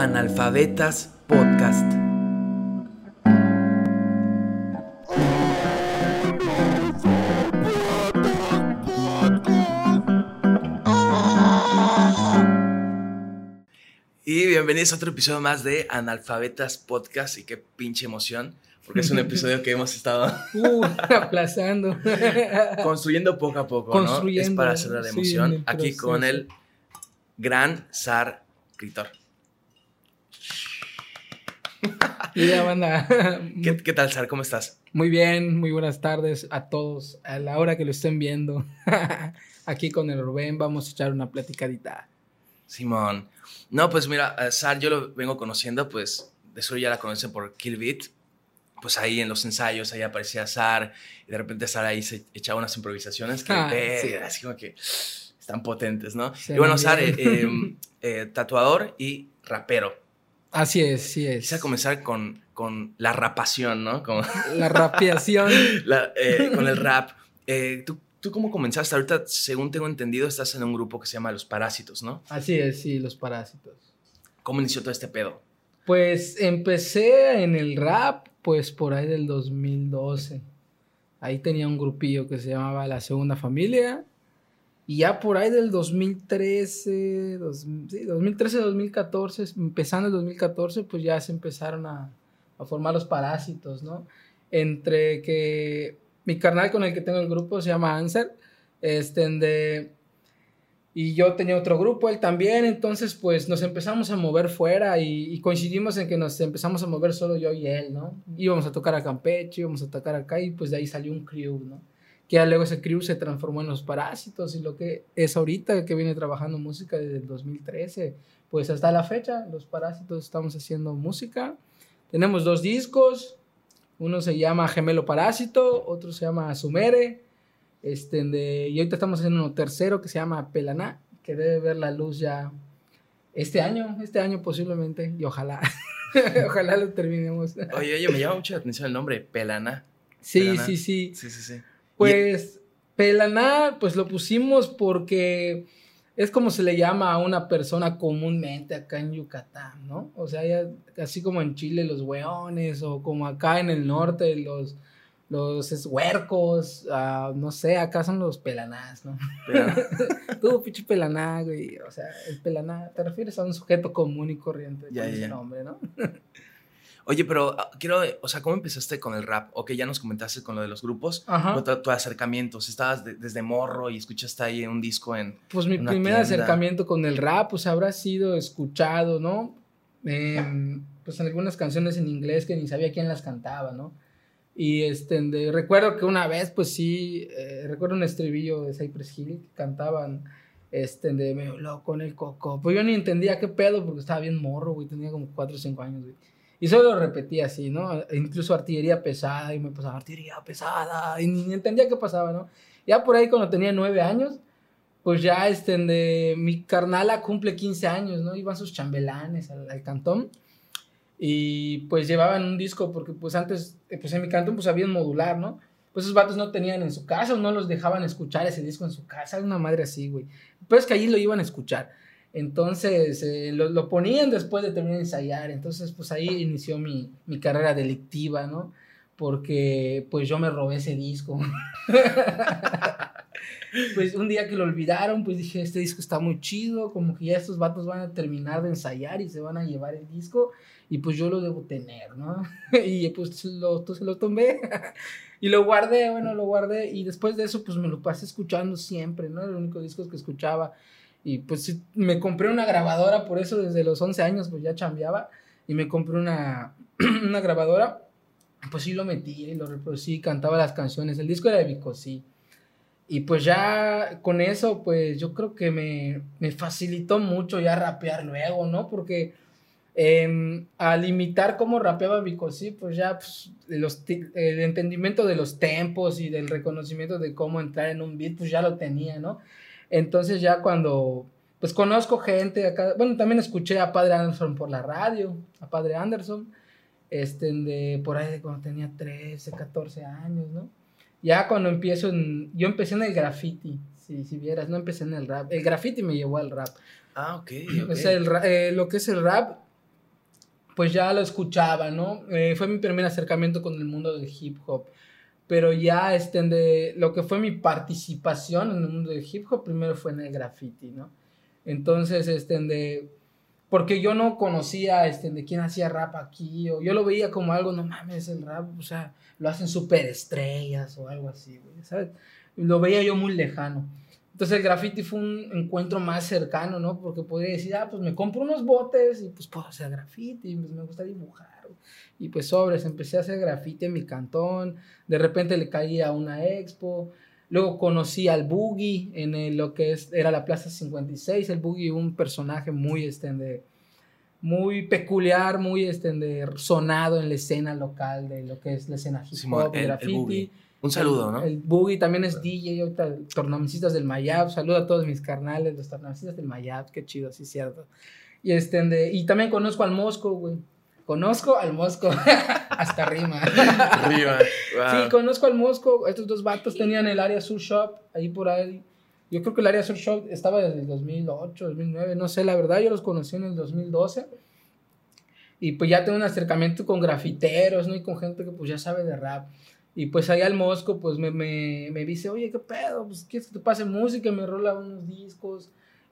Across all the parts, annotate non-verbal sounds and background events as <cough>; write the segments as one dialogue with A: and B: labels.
A: Analfabetas Podcast. Y bienvenidos a otro episodio más de Analfabetas Podcast. Y qué pinche emoción, porque es un episodio que hemos estado <laughs>
B: Uh, aplazando. <laughs>
A: construyendo poco a poco, ¿no? Es
B: Construyendo,
A: para hacer la emoción. Aquí con el gran Sar Critor.
B: Banda. <laughs>
A: ¿Qué, qué tal, Sar? ¿Cómo estás?
B: Muy bien, muy buenas tardes a todos. A la hora que lo estén viendo. <laughs> Aquí con el Rubén vamos a echar una platicadita.
A: Simón. No, pues mira, a Sar yo lo vengo conociendo, pues de eso ya la conocen por Kill Beat. Pues ahí en los ensayos, ahí aparecía Sar, y de repente Sar ahí se echaba unas improvisaciones que,
B: Ah, sí.
A: así como que están potentes, ¿no? Y bueno, Sar, eh, eh, eh, tatuador y rapero.
B: Así es, sí es.
A: Quisiera comenzar con, con la rapación, ¿no? Como
B: La rapiación. <laughs>
A: la- eh, con el rap. Eh, ¿tú, ¿Tú cómo comenzaste? Ahorita, según tengo entendido, estás en un grupo que se llama Los Parásitos, ¿no?
B: Así es, sí, los parásitos.
A: ¿Cómo inició todo este pedo?
B: Pues empecé en el rap, pues por ahí del 2012. Ahí tenía un grupillo que se llamaba La Segunda Familia. Y ya por ahí del 2013, dos- sí, 2013, 2014, empezando el 2014, pues ya se empezaron a, a formar los parásitos, ¿no? Entre que mi carnal con el que tengo el grupo se llama Anser, este, de, y yo tenía otro grupo, él también, entonces pues nos empezamos a mover fuera y, y coincidimos en que nos empezamos a mover solo yo y él, ¿no? Íbamos a tocar a Campeche, íbamos a tocar acá y pues de ahí salió un crew, ¿no? Que ya luego ese crew se transformó en Los Parásitos y lo que es ahorita que viene trabajando música desde el 2013, pues hasta la fecha, Los Parásitos estamos haciendo música. Tenemos dos discos, uno se llama Gemelo Parásito, otro se llama Sumere. Este, de, y ahorita estamos haciendo uno tercero que se llama Pelaná, que debe ver la luz ya este año, este año posiblemente, y ojalá, <laughs> ojalá lo terminemos.
A: Oye, oye, me llama mucho la atención el nombre, Pelana.
B: Sí,
A: Pelaná.
B: sí, sí.
A: Sí, sí, sí.
B: Pues Pelaná, pues lo pusimos porque es como se le llama a una persona comúnmente acá en Yucatán, ¿no? O sea, ya, así como en Chile los hueones o como acá en el norte los los es- huercos, ah, no sé, acá son los pelanás, ¿no?
A: Pelana. <laughs>
B: Tú, pinche pelaná, güey. O sea, el pelaná, te refieres a un sujeto común y corriente
A: Ya,
B: con
A: ya,
B: ese nombre, ¿no? <laughs>
A: Oye, pero ah, quiero, o sea, ¿cómo empezaste con el rap? Ok, ya nos comentaste con lo de los grupos, tu, tu acercamiento, si estabas de- desde morro y escuchaste ahí un disco en...
B: Pues mi primer
A: tienda.
B: acercamiento con el rap, pues habrá sido escuchado, ¿no? Em, pues en algunas canciones en inglés que ni sabía quién las cantaba, ¿no? Y este, de- recuerdo que una vez, pues sí, eh, recuerdo un estribillo de Cypress Hill que cantaban, este, de medio loco en el coco. Pues yo ni entendía qué pedo porque estaba bien morro, güey, tenía como 4 o 5 años, güey. Y solo lo repetía así, ¿no? Incluso artillería pesada, y me pasaba artillería pesada, y ni entendía qué pasaba, ¿no? Ya por ahí cuando tenía 9 años, pues ya este, de, mi carnala cumple 15 años, ¿no? Iban sus chambelanes al, al cantón y pues llevaban un disco porque pues antes, pues en mi cantón pues había un modular, ¿no? Pues esos vatos no tenían en su casa o no los dejaban escuchar ese disco en su casa, una madre así, güey. Pues que allí lo iban a escuchar. Entonces eh, lo, lo ponían después de terminar de ensayar. Entonces pues ahí inició mi, mi carrera delictiva, ¿no? Porque pues yo me robé ese disco. <laughs> pues un día que lo olvidaron, pues dije, este disco está muy chido, como que ya estos vatos van a terminar de ensayar y se van a llevar el disco y pues yo lo debo tener, ¿no? <laughs> y pues lo, se lo tomé <laughs> y lo guardé, bueno, lo guardé y después de eso pues me lo pasé escuchando siempre, ¿no? Era el único disco que escuchaba y pues me compré una grabadora, por eso desde los 11 años pues ya chambeaba y me compré una, <clears throat> una grabadora, pues sí lo metí y lo reproducí, cantaba las canciones, el disco era de Bicosí. Y pues ya con eso, pues yo creo que me, me facilitó mucho ya rapear luego, ¿no? Porque em, al imitar cómo rapeaba Bicosí, pues ya pues, los el entendimiento de los tempos y del reconocimiento de cómo entrar en un beat, pues ya lo tenía, ¿no? Entonces ya cuando, pues conozco gente acá, bueno, también escuché a Padre Anderson por la radio, a Padre Anderson, este, de por ahí de cuando tenía 13, 14 años, ¿no? Ya cuando empiezo en, yo empecé en el graffiti, si, si vieras, no empecé en el rap, el graffiti me llevó al rap.
A: Ah, ok. <clears throat> ok.
B: O sea, el eh, lo que es el rap, pues ya lo escuchaba, ¿no? Eh, fue mi primer acercamiento con el mundo del hip hop. Pero ya este, de lo que fue mi participación en el mundo del hip hop, primero fue en el graffiti, ¿no? Entonces, este, de, porque yo no conocía este, de quién hacía rap aquí, o yo lo veía como algo, no mames, el rap, o sea, lo hacen superestrellas o algo así, güey, ¿sabes? Lo veía yo muy lejano. Entonces el graffiti fue un encuentro más cercano, ¿no? Porque podría decir, ah, pues me compro unos botes y pues puedo hacer graffiti, pues me gusta dibujar. Y pues sobres, empecé a hacer graffiti en mi cantón, de repente le caí a una expo, luego conocí al Boogie en lo que es, era la Plaza 56, el Boogie un personaje muy, este, muy peculiar, muy este, sonado en la escena local de lo que es la escena hip hop, graffiti.
A: Un saludo, ¿no?
B: El Boogie también es DJ, ahorita del Mayab. Saludo a todos mis carnales, los tornamesistas del Mayab, qué chido, sí, cierto. Y, este, de, y también conozco al Mosco, güey. Conozco al Mosco. <laughs> Hasta rima. Rima. Sí, conozco al Mosco. Estos dos vatos tenían el área Sur Shop, ahí por ahí. Yo creo que el área Sur Shop estaba desde el 2008, 2009, no sé, la verdad, yo los conocí en el 2012. Y pues ya tengo un acercamiento con grafiteros, ¿no? Y con gente que pues ya sabe de rap. Y pues ahí al Mosco, pues me, me, me, dice, oye, ¿qué pedo? Pues quieres que te pase música, me rola unos discos.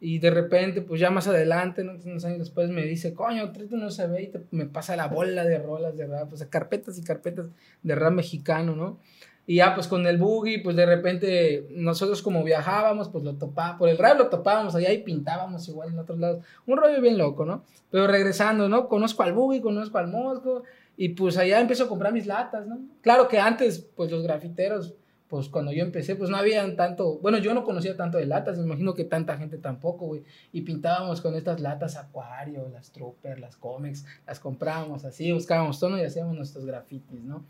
B: Y de repente, pues ya más adelante, ¿no? unos años después, me dice, coño, tráete no se ve y me pasa la bola de rolas de rap, o sea, carpetas y carpetas de rap mexicano, ¿no? Y ya, pues con el boogie, pues de repente, nosotros como viajábamos, pues lo topábamos, por el rap lo topábamos allá y pintábamos igual en otros lados. Un rollo bien loco, ¿no? Pero regresando, ¿no? Conozco al boogie, conozco al Mosco, y pues allá empiezo a comprar mis latas, ¿no? Claro que antes, pues los grafiteros, pues cuando yo empecé, pues no habían tanto, bueno, yo no conocía tanto de latas, me imagino que tanta gente tampoco, güey. Y pintábamos con estas latas acuario, las trooper, las cómics, las comprábamos así, buscábamos tono y hacíamos nuestros grafitis, ¿no?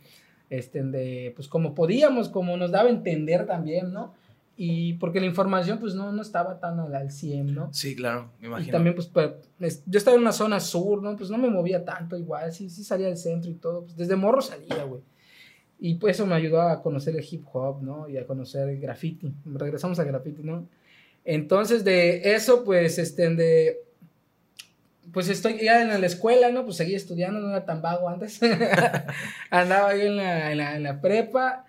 B: Este, de, pues como podíamos, como nos daba a entender también, ¿no? y porque la información pues no, no estaba tan al 100, ¿no?
A: Sí, claro, me imagino.
B: Y también pues, pues, yo estaba en una zona sur, ¿no? Pues no me movía tanto igual, sí, sí salía del centro y todo, pues desde morro salía, güey. Y pues eso me ayudó a conocer el hip hop, ¿no? Y a conocer el graffiti. Regresamos al graffiti, ¿no? Entonces de eso pues este de pues estoy ya en la escuela, ¿no? Pues seguí estudiando, no era tan vago antes. <laughs> Andaba ahí en la, en la, en la prepa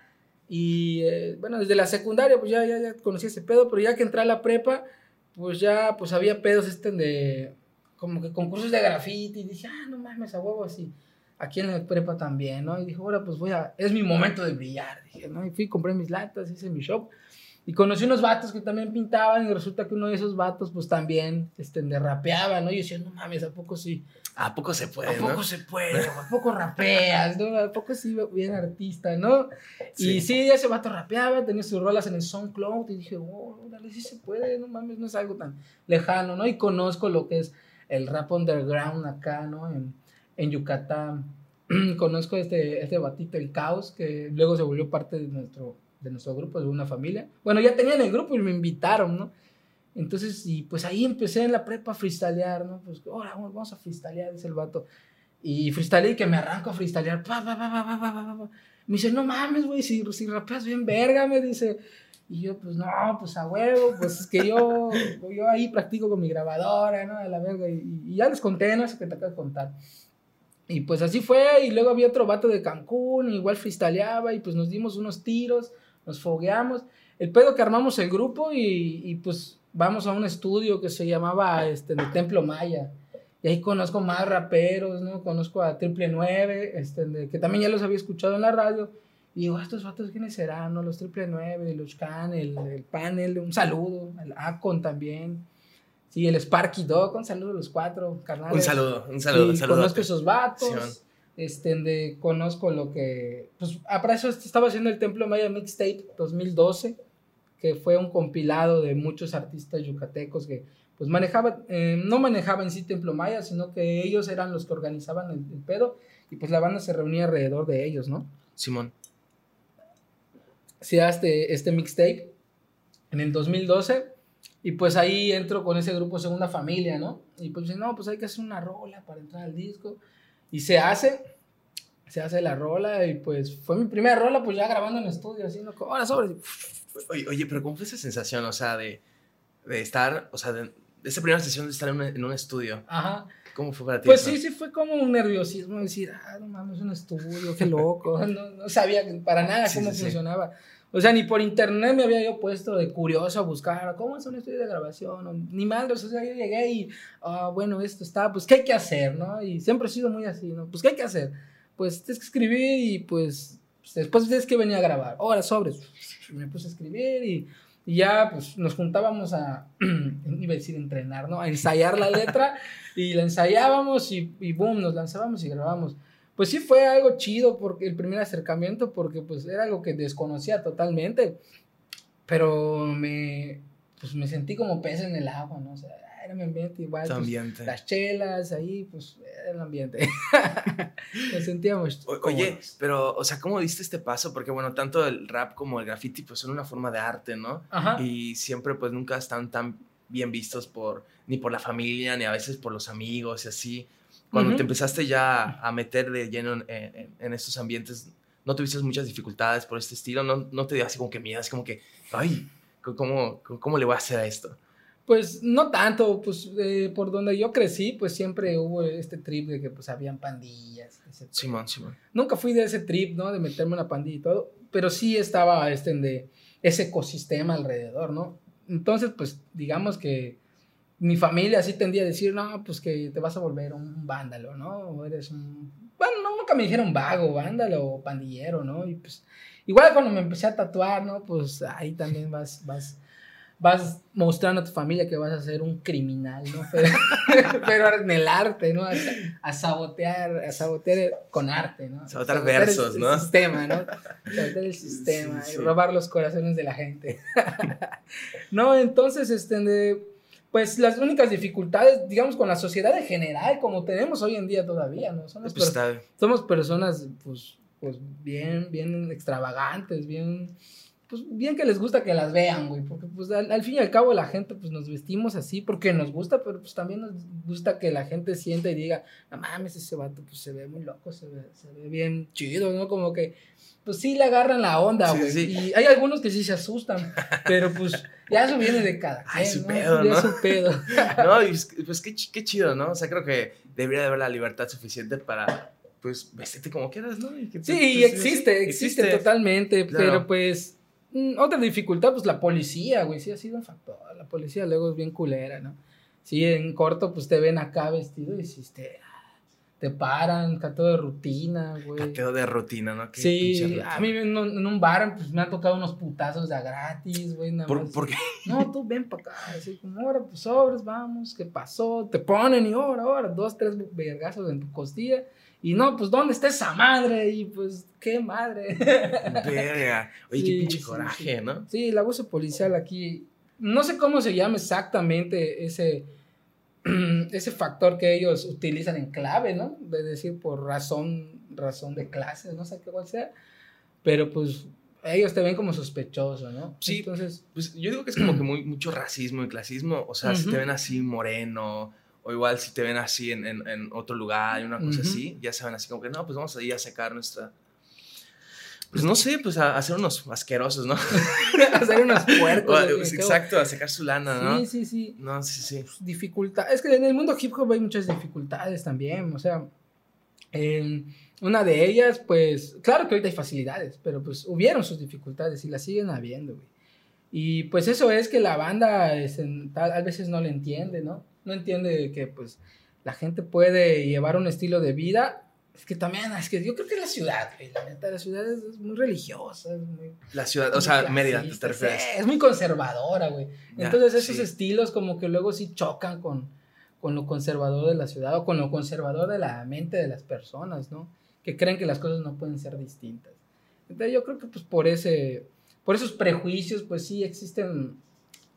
B: y eh, bueno, desde la secundaria pues ya, ya, ya conocí ese pedo, pero ya que entré a la prepa, pues ya pues había pedos este de como que concursos de graffiti y dije, ah, no mames, a huevo así. Aquí en la prepa también, ¿no? Y dije, ahora pues voy a, es mi momento de brillar, dije, ¿no? Y fui, compré mis latas, hice mi shop. Y conocí unos vatos que también pintaban y resulta que uno de esos vatos pues también este, rapeaba, ¿no? Y yo decía, no mames, ¿a poco sí?
A: ¿A poco se puede?
B: ¿A poco se puede? ¿A poco rapeas? ¿no? ¿A poco sí bien artista, no? Y sí, ese vato rapeaba, tenía sus rolas en el SoundCloud y dije, oh, dale, sí se puede, no mames, no es algo tan lejano, ¿no? Y conozco lo que es el rap underground acá, ¿no? En, en Yucatán. <clears throat> conozco este, este batito, el Caos, que luego se volvió parte de nuestro, de nuestro grupo, de una familia. Bueno, ya tenían el grupo y me invitaron, ¿no? Entonces, y pues ahí empecé en la prepa a freestylear, ¿no? Pues, ahora vamos a freestylear, dice el vato. Y freestyleé y que me arranco a freestylear. Pa, pa, pa, me dice, no mames, güey, si, si rapeas bien verga, me dice. Y yo, pues no, pues a huevo, pues es que yo, yo ahí practico con mi grabadora, ¿no? De la verga. Y, ya les conté, ¿no? Eso que te acabo de contar. Y pues así fue, y luego había otro vato de Cancún, igual freestyleaba, y pues nos dimos unos tiros, nos fogueamos. El pedo que armamos el grupo, y, y pues vamos a un estudio que se llamaba este, el Templo Maya. Y ahí conozco más raperos, ¿no? Conozco a Triple 9, este, que también ya los había escuchado en la radio. Y digo, ¿estos vatos quiénes serán? ¿no? Los Triple 9, los Can, el, el Panel, un saludo. El Acon también. Sí, el Sparky Dog, un saludo a los cuatro carnales.
A: Un saludo, un saludo.
B: Sí, conozco esos vatos. Este, de, conozco lo que. Pues, ah, para eso estaba haciendo el Templo Maya Mixtape 2012 que fue un compilado de muchos artistas yucatecos que pues manejaban, eh, no manejaban en sí Templo Maya, sino que ellos eran los que organizaban el, pedo y pues la banda se reunía alrededor de ellos, ¿no?
A: Simón.
B: Se hace este mixtape en el 2012 y pues ahí entro con ese grupo Segunda Familia, ¿no? Y pues no, pues hay que hacer una rola para entrar al disco y se hace se hace la rola y pues fue mi primera rola pues ya grabando en estudio así no ahora sobre
A: Oye, pero ¿cómo fue esa sensación, o sea, de, de estar, o sea, de, esa primera sesión de estar en un, en un estudio?
B: Ajá.
A: ¿Cómo fue para ti?
B: Pues
A: eso?
B: sí, sí fue como un nerviosismo, decir, ah, no mames, es un estudio, qué loco. <laughs> No, no sabía para nada
A: Sí,
B: cómo
A: sí, sí.
B: O sea, ni por internet me había yo puesto de curioso a buscar cómo es un estudio de grabación, o ni madre, o sea, yo llegué y, ah, bueno, esto está, pues, ¿qué hay que hacer, no? Y siempre he sido muy así, ¿no? Pues, ¿qué hay que hacer? Pues, tienes que escribir y, pues, después tienes que venir a grabar. Ahora, sobres. Me puse a escribir y, y ya, pues, nos juntábamos a, <clears throat> iba a decir entrenar, ¿no? A ensayar la letra <laughs> y la ensayábamos y, y boom, nos lanzábamos y grabamos. Pues sí fue algo chido porque el primer acercamiento porque pues era algo que desconocía totalmente, pero me pues me sentí como pez en el agua, ¿no? O sea, era mi ambiente igual, pues,
A: ambiente.
B: las chelas ahí, pues era el ambiente. <laughs> Nos sentíamos
A: O- Oye, pero, o sea, ¿cómo diste este paso? Porque, bueno, tanto el rap como el graffiti, pues son una forma de arte, ¿no?
B: Ajá.
A: Y siempre, pues, nunca están tan bien vistos por, ni por la familia, ni a veces por los amigos y así. Cuando
B: Ujú.
A: te empezaste ya a meter de lleno en, en- en estos ambientes, ¿no tuviste muchas dificultades por este estilo? ¿No, no te dio así como que miedo, como que, ay, ¿cómo, cómo, le voy a hacer a esto?
B: Pues no tanto, pues eh, por donde yo crecí, pues siempre hubo este trip de que pues habían pandillas.
A: Simón, Simón.
B: Nunca fui de ese trip, ¿no? De meterme en una pandilla y todo, pero sí estaba este de ese ecosistema alrededor, ¿no? Entonces, pues digamos que mi familia sí tendía a decir, no, pues que te vas a volver un vándalo, ¿no? O eres un... Bueno, no, nunca me dijeron vago, vándalo o pandillero, ¿no? Y pues igual cuando me empecé a tatuar, ¿no? Pues ahí también vas, vas, vas mostrando a tu familia que vas a ser un criminal, ¿no? <laughs> Pero, pero en el arte, ¿no? A, a sabotear, a sabotear con arte, ¿no?
A: Sabotear
B: el-
A: versos,
B: el,
A: ¿no?
B: sistema, ¿no? Sabotear el sistema
A: Sí,
B: y
A: sí.
B: robar los corazones de la gente. <laughs> no, entonces, este, de- pues las únicas dificultades, digamos, con la sociedad en general, como tenemos hoy en día todavía, ¿no? Somos,
A: Pues
B: per- somos personas, pues, pues bien, bien extravagantes, bien, pues bien que les gusta que las vean, güey, porque pues al, al fin y al cabo la gente, pues nos vestimos así porque nos gusta, pero pues también nos gusta que la gente sienta y diga, no mames, ese vato, pues se ve muy loco, se ve, se ve bien chido, ¿no? Como que, pues sí le agarran la onda,
A: Sí,
B: güey.
A: sí.
B: Y hay algunos que sí se asustan, pero pues ya eso viene de cada
A: Ay, su
B: ¿no?
A: pedo, ¿no?
B: es su pedo. <laughs>
A: No, y es- pues qué, qué chido, ¿no? O sea, creo que debería de haber la libertad suficiente para, pues, vestirte como quieras, ¿no? Y que tú-
B: Sí,
A: pues,
B: existe, existe, totalmente,
A: Claro.
B: pero pues mm, otra dificultad, pues la policía, güey, sí ha sido un factor. La policía luego es bien culera, ¿no? Sí, en corto, pues te ven acá vestido y te, te paran, cateo de rutina, güey.
A: Cateo de rutina, ¿no? Qué
B: Sí, a mí en un, en un bar pues, me han tocado unos putazos de a gratis, güey. nada
A: ¿Por,
B: más.
A: por qué?
B: No, tú ven para acá, así como, ahora pues sobres, vamos, ¿qué pasó? Te ponen y ahora, ahora, dos, tres vergazos en tu costilla. Y no, pues, ¿dónde está esa madre? Y pues, ¿qué madre?
A: Verga. Oye, qué
B: Sí,
A: pinche
B: sí,
A: coraje,
B: sí.
A: ¿no?
B: Sí, el abuso policial aquí, no sé cómo se llama exactamente ese, <clears throat> ese factor que ellos utilizan en clave, ¿no? De decir por razón, razón de clases, no sé qué cuál sea, pero pues ellos te ven como sospechoso, ¿no?
A: Sí.
B: Entonces,
A: Pues yo digo que es como que <clears throat> muy, mucho racismo y clasismo. O sea, si
B: Ujú.
A: te ven así moreno, o igual si te ven así en, en- en otro lugar y una cosa
B: Ujú.
A: así, ya saben así como que no, pues vamos a ir a sacar nuestra. Pues no sé, pues a, a hacer unos asquerosos, ¿no? <laughs>
B: hacer unos puercos.
A: pues, exacto, a sacar su lana, ¿no?
B: Sí, sí, sí.
A: No, sí, sí.
B: dificultad. Es que en el mundo hip hop hay muchas dificultades también. O sea, eh, una de ellas, pues, claro que ahorita hay facilidades, pero pues hubieron sus dificultades y las siguen habiendo, güey. Y pues eso es que la banda es en- tal, a veces no le entiende, ¿no? No entiende que pues la gente puede llevar un estilo de vida. Es que también, es que yo creo que la ciudad, güey. La neta, la ciudad es, es muy religiosa, es muy
A: La ciudad, o sea, Mérida, te refieres.
B: es muy conservadora, güey.
A: Ya,
B: Entonces esos
A: sí.
B: estilos como que luego sí chocan con, con lo conservador de la ciudad o con lo conservador de la mente de las personas, ¿no? Que creen que las cosas no pueden ser distintas. Entonces yo creo que pues por ese, por esos prejuicios pues sí existen,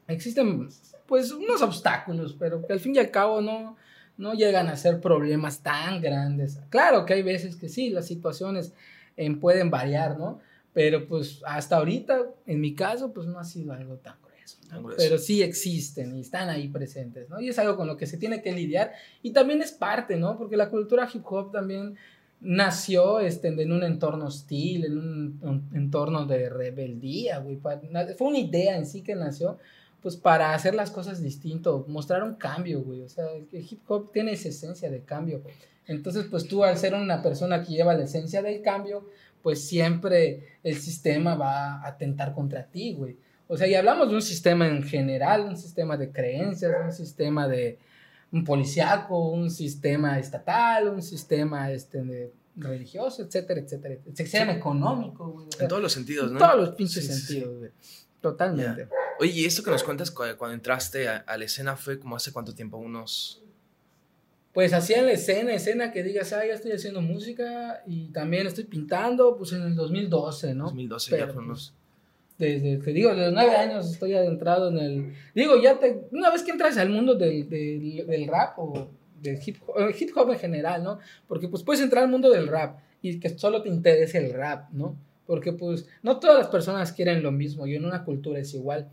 B: existen pues unos obstáculos, pero que al fin y al cabo no, no llegan a ser problemas tan grandes. Claro que hay veces que sí, las situaciones eh, pueden variar, ¿no? Pero pues hasta ahorita, en mi caso, pues no ha sido algo tan grueso. ¿no?
A: Tan grueso.
B: Pero sí existen y están ahí presentes, ¿no? Y es algo con lo que se tiene que lidiar y también es parte, ¿no? Porque la cultura hip hop también nació este, en un entorno hostil, en un, un entorno de rebeldía, güey. Fue una idea en sí que nació pues para hacer las cosas distinto, mostrar un cambio, güey. O sea, el hip hop tiene esa esencia de cambio. Entonces, pues tú al ser una persona que lleva la esencia del cambio, pues siempre el sistema va a atentar contra ti, güey. O sea, y hablamos de un sistema en general, un sistema de creencias, un sistema de un policiaco, un sistema estatal, un sistema este, de religioso, etcétera, etcétera. Un sistema económico, güey.
A: en todos los sentidos, ¿no?
B: En todos los pinches sentidos, güey. Totalmente.
A: Oye, y esto que nos cuentas cuando, entraste a, la escena fue como hace cuánto tiempo, unos...
B: Pues hacía la escena, escena que digas, ah, ya estoy haciendo música y también estoy pintando, pues en el 2012, ¿no?
A: 2012 ya fue unos...
B: Desde, te digo, desde los nueve años estoy adentrado en el... Digo, ya te... Una vez que entras al mundo del, del, del rap o del hip hop, hip hop en general, ¿no? Porque pues puedes entrar al mundo del rap y que solo te interese el rap, ¿no? Porque pues no todas las personas quieren lo mismo y en una cultura es igual.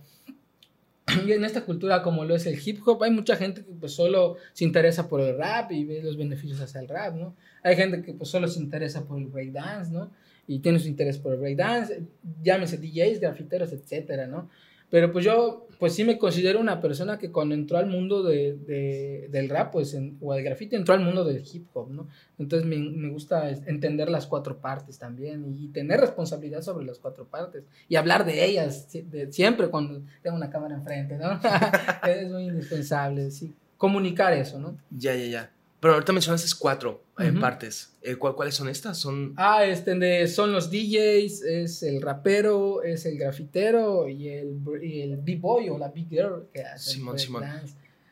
B: <clears throat> Y en esta cultura como lo es el hip hop, hay mucha gente que pues solo se interesa por el rap y ve los beneficios hacia el rap, ¿no? Hay gente que pues solo se interesa por el breakdance, ¿no? Y tiene su interés por el breakdance, llámese DJs, grafiteros, etcétera, ¿no? Pero pues yo, pues sí me considero una persona que cuando entró al mundo de, de, del rap, pues, o del graffiti, entró al mundo del hip hop, ¿no? Entonces me, me, gusta entender las cuatro partes también y tener responsabilidad sobre las cuatro partes y hablar de ellas de, siempre cuando tengo una cámara enfrente, ¿no? <laughs> es muy indispensable, sí. Comunicar eso, ¿no?
A: Ya, ya, ya. Pero ahorita mencionaste cuatro eh, partes. Eh, ¿Cuáles son estas? Son...
B: Ah, este, son los DJs, es el rapero, es el grafitero y el, y el B-boy o la B-girl que hace Simón, Simón.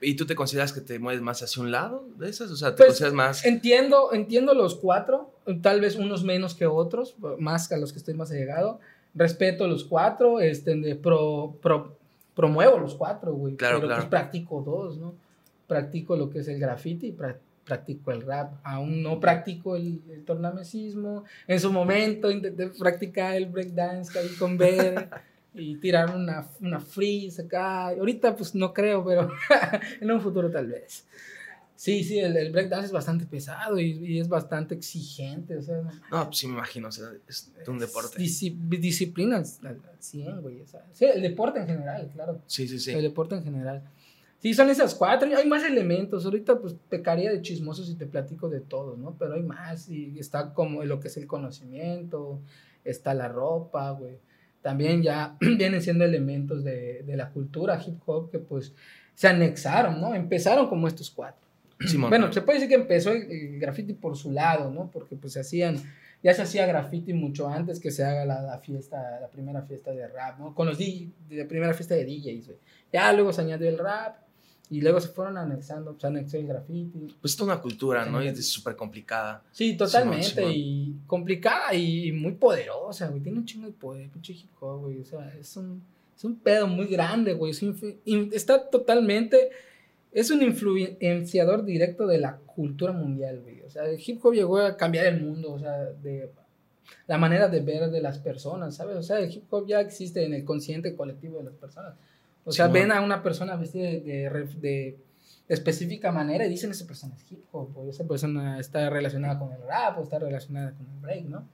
A: ¿Y tú te consideras que te mueves más hacia un lado de esas? O sea, ¿te pues, consideras más...?
B: Entiendo, entiendo los cuatro, tal vez unos menos que otros, más que a los que estoy más llegado. Respeto los cuatro, este, de pro, pro, promuevo los cuatro, güey. Claro, pero pues practico dos, ¿no? Practico lo que es el graffiti y practico el rap, aún no practico el, el tornamesismo. En su momento intenté practicar el breakdance ahí con Ver <laughs> y tirar una, una freeze acá. Ahorita pues no creo, pero <laughs> en un futuro tal vez. Sí, sí, el, el breakdance es bastante pesado y, y, es bastante exigente, o sea...
A: No, pues sí me imagino, o sea, es un deporte.
B: disciplina al 100, güey, o sea, sí, el deporte en general, claro.
A: Sí, sí, sí.
B: El deporte en general. Sí, son esas cuatro. Hay más elementos. Ahorita, pues, pecaría de chismoso si te platico de todo, ¿no? Pero hay más. Y está como lo que es el conocimiento. Está la ropa, güey. También ya <clears throat> vienen siendo elementos de, de, la cultura hip hop que, pues, se anexaron, ¿no? Empezaron como estos cuatro. bueno, se puede decir que empezó el, graffiti por su lado, ¿no? Porque, pues, se hacían ya se hacía graffiti mucho antes que se haga la, la, fiesta, la primera fiesta de rap, ¿no? Con los DJ, la primera fiesta de DJs, güey. Ya luego se añadió el rap, y luego se fueron anexando, se anexó el graffiti.
A: Pues es una cultura, ¿no? Y es súper complicada.
B: Sí, totalmente. Y complicada y muy poderosa, güey. Tiene un chingo de poder, pinche hip hop, güey. O sea, es un, es un pedo muy grande, güey. está totalmente. Es un influenciador directo de la cultura mundial, güey. O sea, el hip hop llegó a cambiar el mundo, o sea, de la manera de ver de las personas, ¿sabes? O sea, el hip hop ya existe en el consciente colectivo de las personas. O sea, ven a una persona vestida de, de, específica manera y dicen esa persona es hip hop, o esa persona está relacionada con el rap, o está relacionada con el break, ¿no?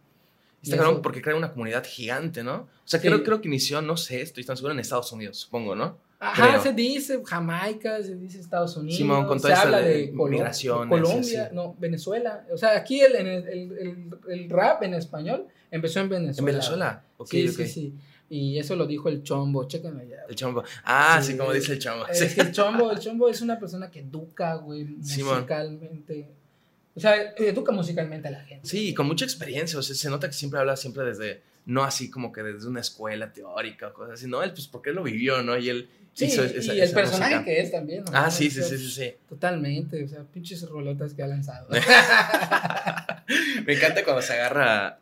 A: Está claro porque crea una comunidad gigante, ¿no? O sea, creo, creo que inició, no sé, estoy tan seguro, en Estados Unidos, supongo, ¿no?
B: Ajá, se dice Jamaica, se dice Estados Unidos. Simón, con toda se habla de, migración. Colombia, no, Venezuela. O sea, aquí el, el, el, el, rap en español empezó en Venezuela.
A: ¿En Venezuela?
B: Okay, sí, sí, sí. Y eso lo dijo el chombo, chéquenme ya.
A: El chombo. Ah, sí, como dice el chombo.
B: Es que el chombo, el <laughs> chombo es una persona que educa, güey, musicalmente. O sea, educa musicalmente a la gente.
A: Sí, con mucha experiencia. O sea, se nota que siempre habla siempre desde, no así como que desde una escuela teórica o cosas así. No, él, pues porque él lo vivió, ¿no? Y él
B: sí, hizo esa, y el personaje que es también.
A: ¿no? Ah, sí, sí, sí, sí, sí.
B: Totalmente. O sea, pinches rolotas que ha lanzado. <laughs>
A: Me encanta cuando se agarra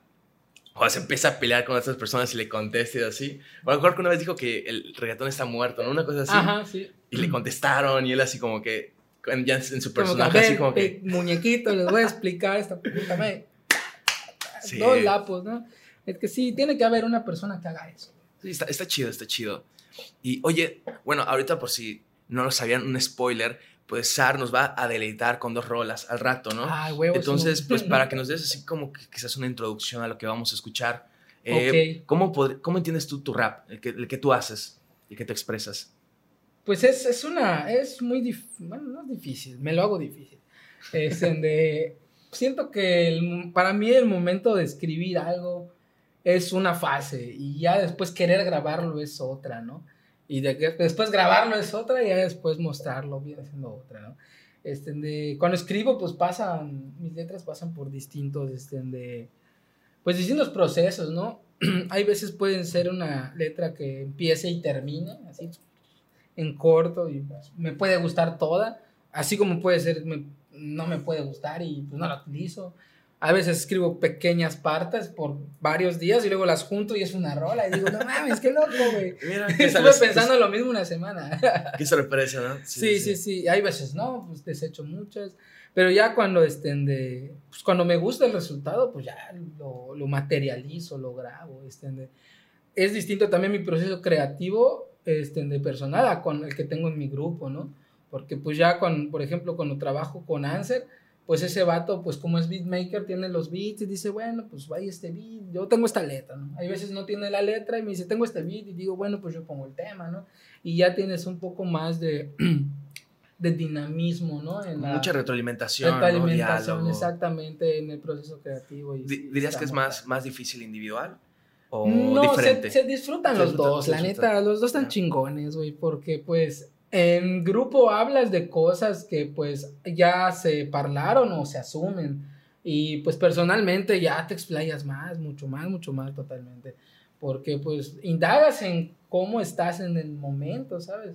A: o se empieza a pelear con otras personas y le contesta y así. O a lo mejor que una vez dijo que el reggaetón está muerto, ¿no? Una cosa así.
B: Ajá, sí.
A: Y le contestaron y él así como que, ya en su personaje, así como que...
B: Muñequito, les voy a explicar esta puta sí. Dos lapos, ¿no? Es que sí, tiene que haber una persona que haga eso.
A: Sí, está, está chido, está chido. Y oye, bueno, ahorita por si no lo sabían, un spoiler, pues Sar nos va a deleitar con dos rolas al rato, ¿no?
B: Ah, huevos.
A: Entonces, pues <laughs> para que nos des así como que quizás una introducción a lo que vamos a escuchar. Eh, ¿cómo, ¿Cómo entiendes tú tu rap, el que, el que tú haces, el que te expresas?
B: pues es, es una, es muy difícil, bueno, no es difícil, me lo hago difícil. Es <laughs> en de, siento que el- para mí el momento de escribir algo es una fase y ya después querer grabarlo es otra, ¿no? Y de después grabarlo es otra y ya después mostrarlo viene siendo otra, ¿no? Este, de, cuando escribo, pues pasan, mis letras pasan por distintos, este, de, pues distintos procesos, ¿no? <clears throat> Hay veces pueden ser una letra que empiece y termine, así, en corto, y pues, me puede gustar toda, así como puede ser, me- no me puede gustar y pues no la utilizo. A veces escribo pequeñas partes por varios días y luego las junto y es una rola y digo, no mames, qué loco, güey. <laughs> Estuve pensando lo mismo una semana. <laughs>
A: Qué sorpresa, ¿no?
B: Sí, sí, sí, Hay veces no, pues desecho muchas. Pero ya cuando estén de. Pues cuando me gusta el resultado, pues ya lo, lo materializo, lo grabo. Estén de, es distinto también mi proceso creativo estén de personal a con el que tengo en mi grupo, ¿no? Porque pues ya con, por ejemplo, cuando trabajo con Anser, pues ese vato, pues como es beatmaker, tiene los beats y dice, bueno, pues vaya este beat, yo tengo esta letra, ¿no? Hay veces no tiene la letra y me dice, tengo este beat y digo, bueno, pues yo pongo el tema, ¿no? Y ya tienes un poco más de, <clears throat> de dinamismo, ¿no? En la
A: Mucha retroalimentación, ¿no?
B: retroalimentación,
A: Diálogo.
B: exactamente, en el proceso creativo. Y,
A: ¿Dirías que es más, más difícil individual o
B: No,
A: diferente?
B: Se, se disfrutan
A: Se
B: los
A: disfrutan,
B: dos, la
A: disfrutan.
B: neta, los dos están
A: Ya.
B: chingones, güey, porque pues en grupo hablas de cosas que pues ya se parlaron o se asumen. Y pues personalmente ya te explayas más, mucho más, mucho más totalmente, porque pues indagas en cómo estás en el momento, ¿sabes?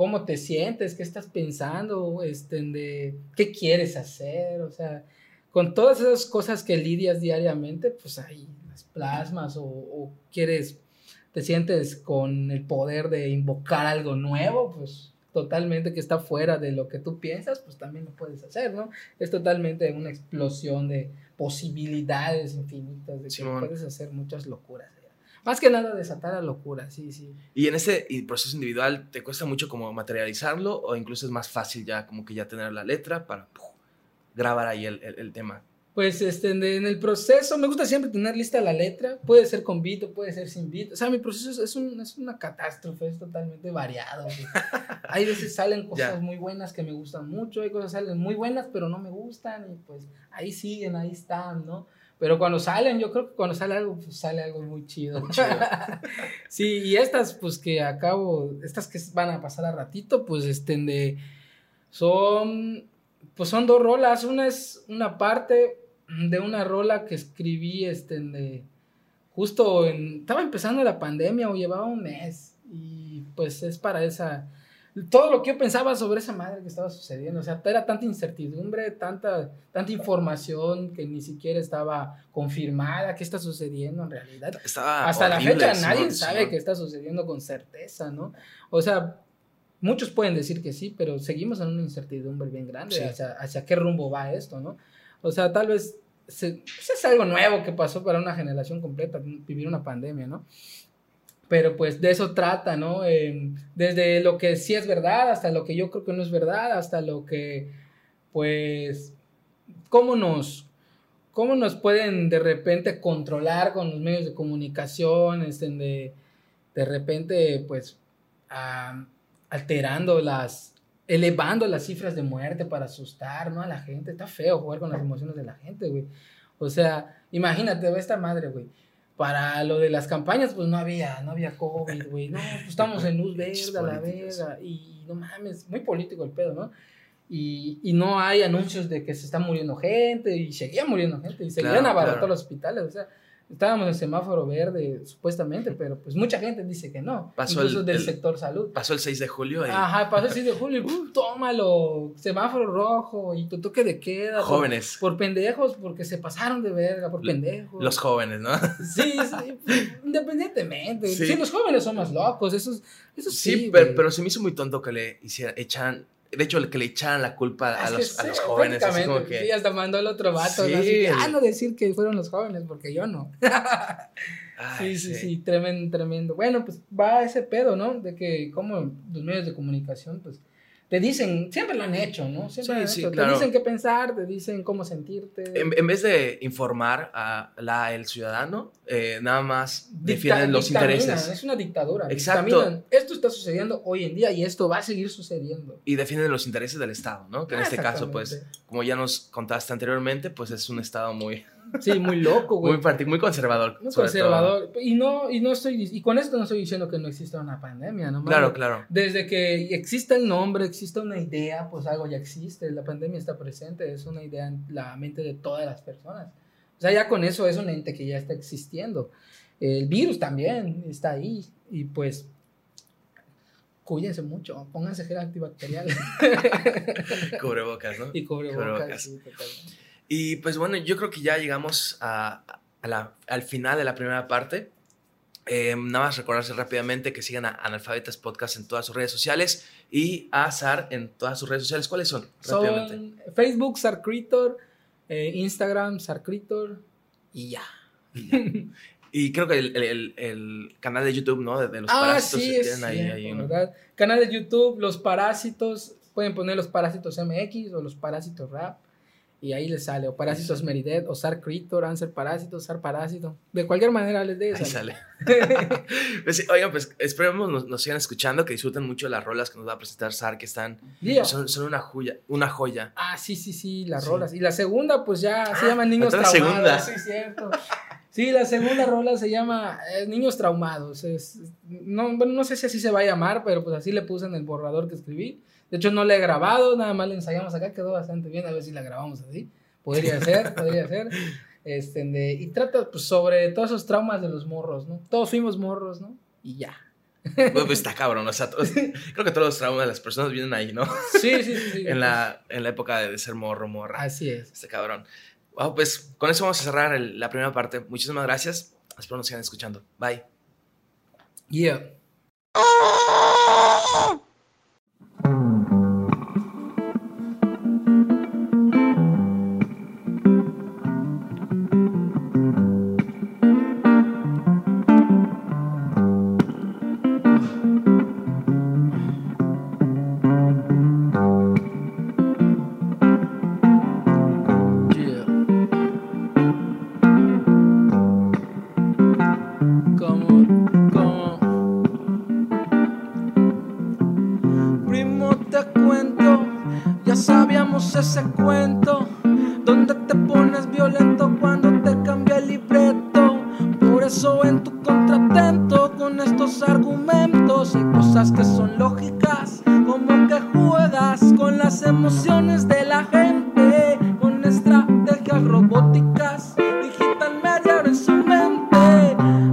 B: cómo te sientes, qué estás pensando, este, de qué quieres hacer, o sea, con todas esas cosas que lidias diariamente, pues ahí las plasmas o, o quieres, te sientes con el poder de invocar algo nuevo, pues totalmente que está fuera de lo que tú piensas, pues también lo puedes hacer, ¿no? Es totalmente una explosión de posibilidades infinitas, de que
A: Simón.
B: puedes hacer muchas locuras. ¿eh? Más que nada desatar la locura, sí, sí.
A: Y en ese proceso individual, ¿te cuesta mucho como materializarlo o incluso es más fácil ya como que ya tener la letra para grabar ahí el, el- el tema?
B: Pues este, en el proceso me gusta siempre tener lista la letra, puede ser con beat puede ser sin beat. O sea, mi proceso es, es un- es una catástrofe, es totalmente variado. güey. <laughs> Hay veces salen cosas
A: Ya.
B: muy buenas que me gustan mucho, hay cosas que salen muy buenas pero no me gustan y pues ahí siguen, ahí están, ¿no? Pero cuando salen, yo creo que cuando sale algo, pues sale algo muy chido.
A: Chido. <laughs>
B: sí, y estas, pues que acabo, estas que van a pasar a ratito, pues estén de, son, pues son dos rolas. Una es una parte de una rola que escribí, este, de, justo en, estaba empezando la pandemia o llevaba un mes y pues es para esa, todo lo que yo pensaba sobre esa madre que estaba sucediendo, o sea, era tanta incertidumbre, tanta, tanta información que ni siquiera estaba confirmada qué está sucediendo en realidad.
A: Estaba
B: Hasta la fecha nadie sabe qué está sucediendo con certeza, ¿no? O sea, muchos pueden decir que sí, pero seguimos en una incertidumbre bien grande
A: Sí.
B: hacia, hacia qué rumbo va esto, ¿no? O sea, tal vez se- pues es algo nuevo que pasó para una generación completa, vivir una pandemia, ¿no? Pero pues de eso trata, ¿no? Eh, desde lo que sí es verdad hasta lo que yo creo que no es verdad, hasta lo que, pues, cómo nos, cómo nos pueden de repente controlar con los medios de comunicación, este, de, de repente, pues, ah, alterando las, elevando las cifras de muerte para asustar, ¿no? A la gente. Está feo jugar con las emociones de la gente, güey. O sea, imagínate, ve esta madre, güey. Para lo de las campañas, pues no había, no había COVID, güey. No, pues estamos en luz verde, a la verga. Y no mames, muy político el pedo, ¿no? Y, y no hay anuncios de que se está muriendo gente y seguía muriendo gente y seguían
A: claro.
B: los hospitales. O sea, estábamos en semáforo verde, supuestamente, pero pues mucha gente dice que no.
A: Pasó
B: incluso
A: el-
B: del
A: el-
B: sector salud.
A: Pasó el 6 de julio y
B: Ajá, pasó el 6 de julio y <laughs> tómalo, semáforo rojo y tu toque de queda.
A: jóvenes,
B: Por, pendejos, porque se pasaron de verga, por pendejos.
A: los jóvenes, ¿no?
B: Sí, sí, <laughs> independientemente.
A: Sí.
B: Sí. los jóvenes son más locos, eso, es- eso sí.
A: Sí, pero, se me hizo muy tonto que le hicieran, echan, de hecho, que le echaran la culpa a, los, a los <laughs> jóvenes, así como que...
B: Sí, hasta mandó el otro vato,
A: Sí.
B: ¿no? Así ah, no decir que fueron los jóvenes, porque yo no. <laughs>
A: Ay,
B: Sí, sí, sí, tremendo, tremendo. Bueno, pues va ese pedo, ¿no? De que como los medios de comunicación, pues, te dicen, siempre lo han hecho, ¿no? Siempre
A: Sí,
B: han
A: sí,
B: hecho.
A: claro.
B: Te dicen qué pensar, te dicen cómo sentirte.
A: En, en vez de informar a la, el ciudadano, eh, nada más
B: Dicta-
A: defienden los intereses.
B: Es una dictadura.
A: Exacto.
B: dictaminan, Esto está sucediendo hoy en día y esto va a seguir sucediendo.
A: Y defienden los intereses del Estado, ¿no? Que en este caso, pues, como ya nos contaste anteriormente, pues es un Estado muy,
B: Sí, muy loco, güey.
A: muy, muy conservador.
B: Muy conservador. Y no, y no estoy, y con esto no estoy diciendo que no exista una pandemia, ¿no?
A: Claro, claro.
B: Desde que exista el nombre, exista una idea, pues algo ya existe. La pandemia está presente, es una idea en la mente de todas las personas. O sea, ya con eso es un ente que ya está existiendo. El virus también está ahí y pues cuídense mucho, pónganse gel antibacterial <laughs>
A: Cubrebocas, ¿no? <laughs>
B: y cubrebocas.
A: Cubrebocas.
B: sí, totalmente.
A: Y pues bueno, yo creo que ya llegamos a, a la- al final de la primera parte. Eh, nada más recordarse rápidamente que sigan a Analfabetas Podcast en todas sus redes sociales y a SAR en todas sus redes sociales. ¿Cuáles son? Rápidamente.
B: Son Facebook, Sarcritor, eh, Instagram, Sarcritor y ya.
A: Y <laughs> creo que el, el- canal de YouTube, ¿no? De, de los
B: Ah,
A: parásitos
B: sí, es
A: ahí,
B: cierto,
A: ahí un-
B: ¿verdad? Canal de YouTube, Los Parásitos, pueden poner Los Parásitos MX o Los Parásitos Rap y ahí les sale, o Parásitos Meridet, o Sar Critor, Answer Parásito, Sar Parásito, de cualquier manera les dé
A: Ahí sale. <laughs> Pues sí, oigan, pues esperemos nos, nos sigan escuchando, que disfruten mucho las rolas que nos va a presentar SAR, que están, son, son una joya, una joya.
B: Ah, sí, sí, sí, las
A: Sí.
B: rolas. Y la segunda, pues ya se
A: Ah,
B: llama Niños Traumados.
A: segunda.
B: Sí, cierto. Sí, la segunda rola se llama eh, Niños Traumados. Es, no, bueno, no sé si así se va a llamar, pero pues así le puse en el borrador que escribí. De hecho, no la he grabado, nada más la ensayamos acá, quedó bastante bien. A ver si la grabamos así. Podría ser, podría ser. Este, de- y trata pues, sobre todos esos traumas de los morros, ¿no? Todos fuimos morros, ¿no? Y ya.
A: Pues, pues, está cabrón, o sea, todos- <laughs> creo que todos los traumas de las personas vienen ahí, ¿no?
B: Sí, sí, sí. sí.
A: En la, en la época de, ser morro, morra.
B: Así es.
A: Este cabrón. Wow, pues con eso vamos a cerrar el- la primera parte. Muchísimas gracias. Espero nos sigan escuchando. Bye.
B: Yeah.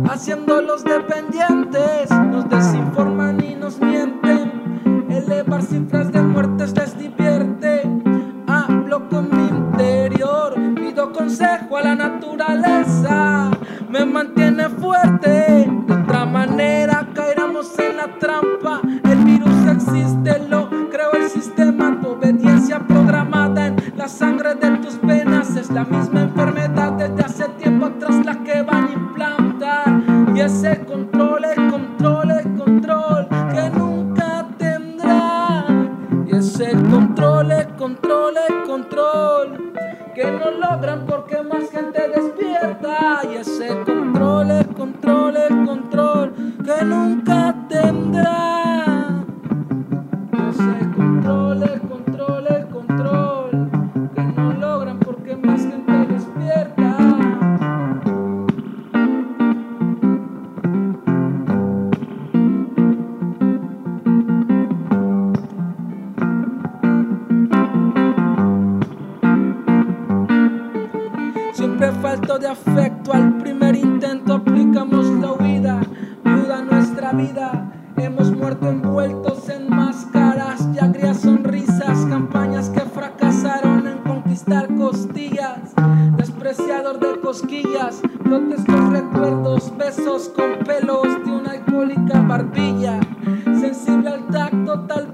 B: Haciéndolos dependientes, nos desinforman y nos mienten. Elevar cifras de muertes les divierte. Hablo con mi interior, pido consejo a la naturaleza. Me mantiene fuerte, de otra manera caeremos en la trampa. Sensible al tacto tal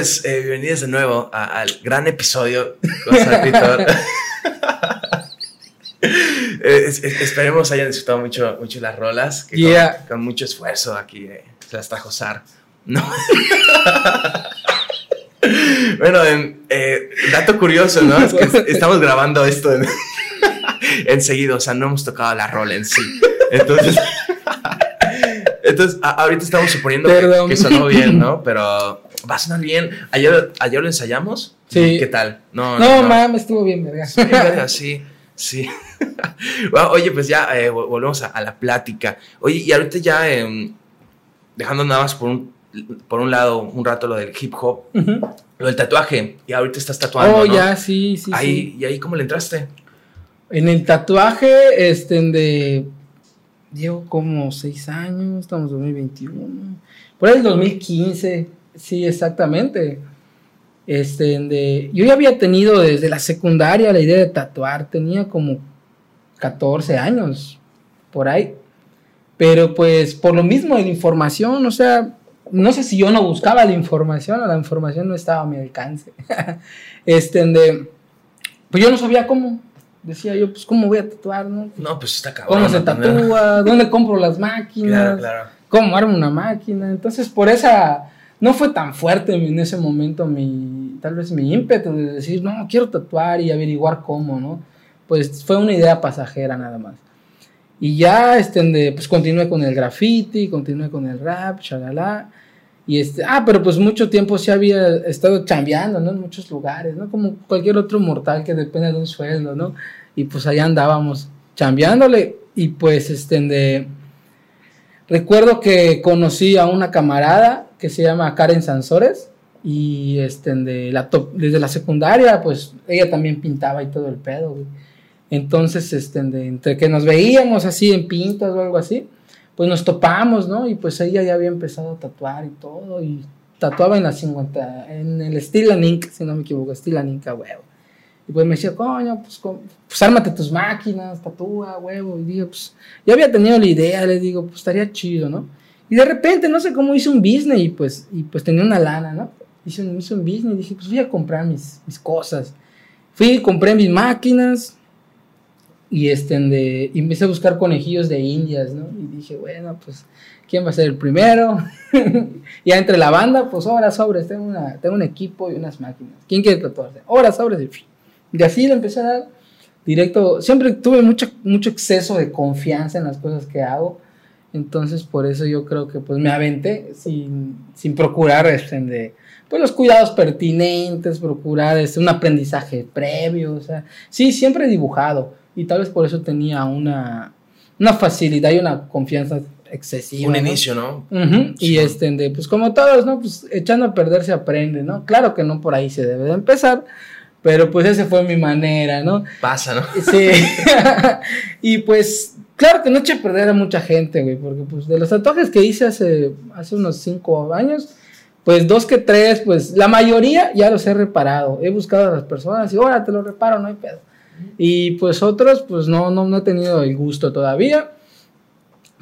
A: pues eh, bienvenidos de nuevo a- al gran episodio con Sarcritor. <laughs> Eh, es- es- esperemos hayan disfrutado mucho, mucho las rolas, que con-
B: Yeah.
A: con, mucho esfuerzo aquí eh, se las trajo Sar. No. <laughs> bueno, en- eh, dato curioso, ¿no? Es que es- estamos grabando esto en, <laughs> enseguida, o sea, no hemos tocado la rola en sí. Entonces, entonces a- ahorita estamos suponiendo que, que sonó bien, ¿no? Pero va a sonar bien. Ayer, ayer lo ensayamos.
B: Sí.
A: ¿Qué tal? No,
B: No, mames, estuvo bien, verga.
A: Sí, verga, sí, sí. <laughs> Bueno, oye, pues ya eh, vol- volvemos a, a la plática. Oye, y ahorita ya em, dejando nada más por un, por un lado un rato lo del hip hop, lo del tatuaje, y ahorita estás tatuando,
B: Oh,
A: ¿no?
B: ya, sí, sí,
A: ahí,
B: sí.
A: ¿Y ahí cómo le entraste?
B: En el tatuaje, este, de... llevo como seis años, estamos en 2021. Por ahí el 2015, sí, exactamente. Este, de, yo ya había tenido desde la secundaria la idea de tatuar, tenía como 14 años, por ahí. Pero pues por lo mismo de la información, o sea, no sé si yo no buscaba la información o la información no estaba a mi alcance. <laughs> este, de, pues yo no sabía cómo. Decía yo, pues cómo voy a tatuar, ¿no?
A: No, pues está cabrón.
B: ¿Cómo se tatúa? <laughs> ¿Dónde compro las máquinas? Claro, claro. ¿Cómo armo una máquina? Entonces, por esa, no fue tan fuerte en ese momento mi, tal vez mi ímpetu de decir, no, quiero tatuar y averiguar cómo, ¿no? Pues fue una idea pasajera nada más. Y ya, este, pues continué con el graffiti, continué con el rap, chalala. Y este, ah, pero pues mucho tiempo sí había estado chambeando, ¿no? En muchos lugares, ¿no? Como cualquier otro mortal que depende de un sueldo, ¿no? Y pues allá andábamos chambeándole y pues este, de... Recuerdo que conocí a una camarada que se llama Karen Sansores y este, de la desde la secundaria, pues ella también pintaba y todo el pedo, güey. Entonces, este, de, entre que nos veíamos así en pintas o algo así, pues nos topamos, ¿no? Y pues ella ya había empezado a tatuar y todo, y tatuaba en la 50, en el estilo Ink, si no me equivoco, estilo Ink huevo. Y pues me decía, coño, pues, pues ármate tus máquinas, tatúa, huevo. Y digo, pues yo había tenido la idea, le digo, pues estaría chido, ¿no? Y de repente, no sé cómo hice un business y pues, y pues tenía una lana, ¿no? Hice un, hice un business y dije, pues voy a comprar mis, mis cosas. Fui, compré mis máquinas, y, este, de, y empecé a buscar conejillos de indias, ¿no? Y dije, bueno, pues, ¿quién va a ser el primero? <laughs> ya entre la banda, pues, ahora sobres, tengo, una, tengo un equipo y unas máquinas. ¿Quién quiere tatuarse? Ahora sobres. Y así le empecé a dar directo. Siempre tuve mucho, mucho exceso de confianza en las cosas que hago. Entonces, por eso yo creo que pues me aventé sin, sin procurar este, de, pues, los cuidados pertinentes, procurar este, un aprendizaje previo. O sea, sí, siempre he dibujado y tal vez por eso tenía una, una facilidad y una confianza excesiva.
A: Un inicio, ¿no?
B: Y este, de, pues como todos, ¿no? Pues echando a perder se aprende, ¿no? Claro que no por ahí se debe de empezar, pero pues esa fue mi manera, ¿no?
A: Pasa, ¿no?
B: Sí. <laughs> <laughs> y pues, claro que no eché a perder a mucha gente, güey, porque pues de los tatuajes que hice hace, hace unos cinco años, pues dos que tres, pues la mayoría ya los he reparado. He buscado a las personas y ahora te lo reparo, no hay pedo. Y pues otros, pues no, no, no he tenido el gusto todavía.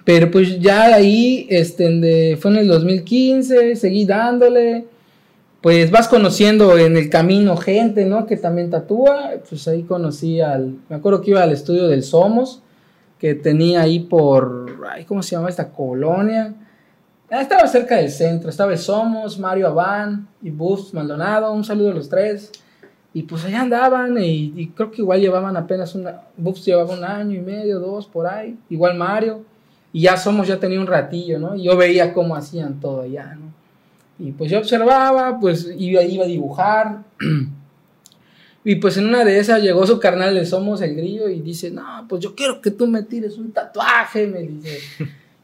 B: Pero pues ya ahí, este, fue en el 2015, seguí dándole. Pues vas conociendo en el camino gente, ¿no? Que también tatúa. Pues ahí conocí al, me acuerdo que iba al estudio del Somos, que tenía ahí por, ay, ¿cómo se llama esta colonia? Ah, estaba cerca del centro, estaba el Somos, Mario Abán y Buff Maldonado, un saludo a los tres. Y pues allá andaban y, creo que igual llevaban apenas una, Buffs llevaba un año y medio, dos por ahí, igual Mario. Y ya Somos ya tenía un ratillo, ¿no? Y yo veía cómo hacían todo allá, ¿no? Y pues yo observaba, pues iba, iba a dibujar. <clears throat> y pues en una de esas llegó su carnal de Somos el Grillo y dice, no, pues yo quiero que tú me tires un tatuaje, me dice.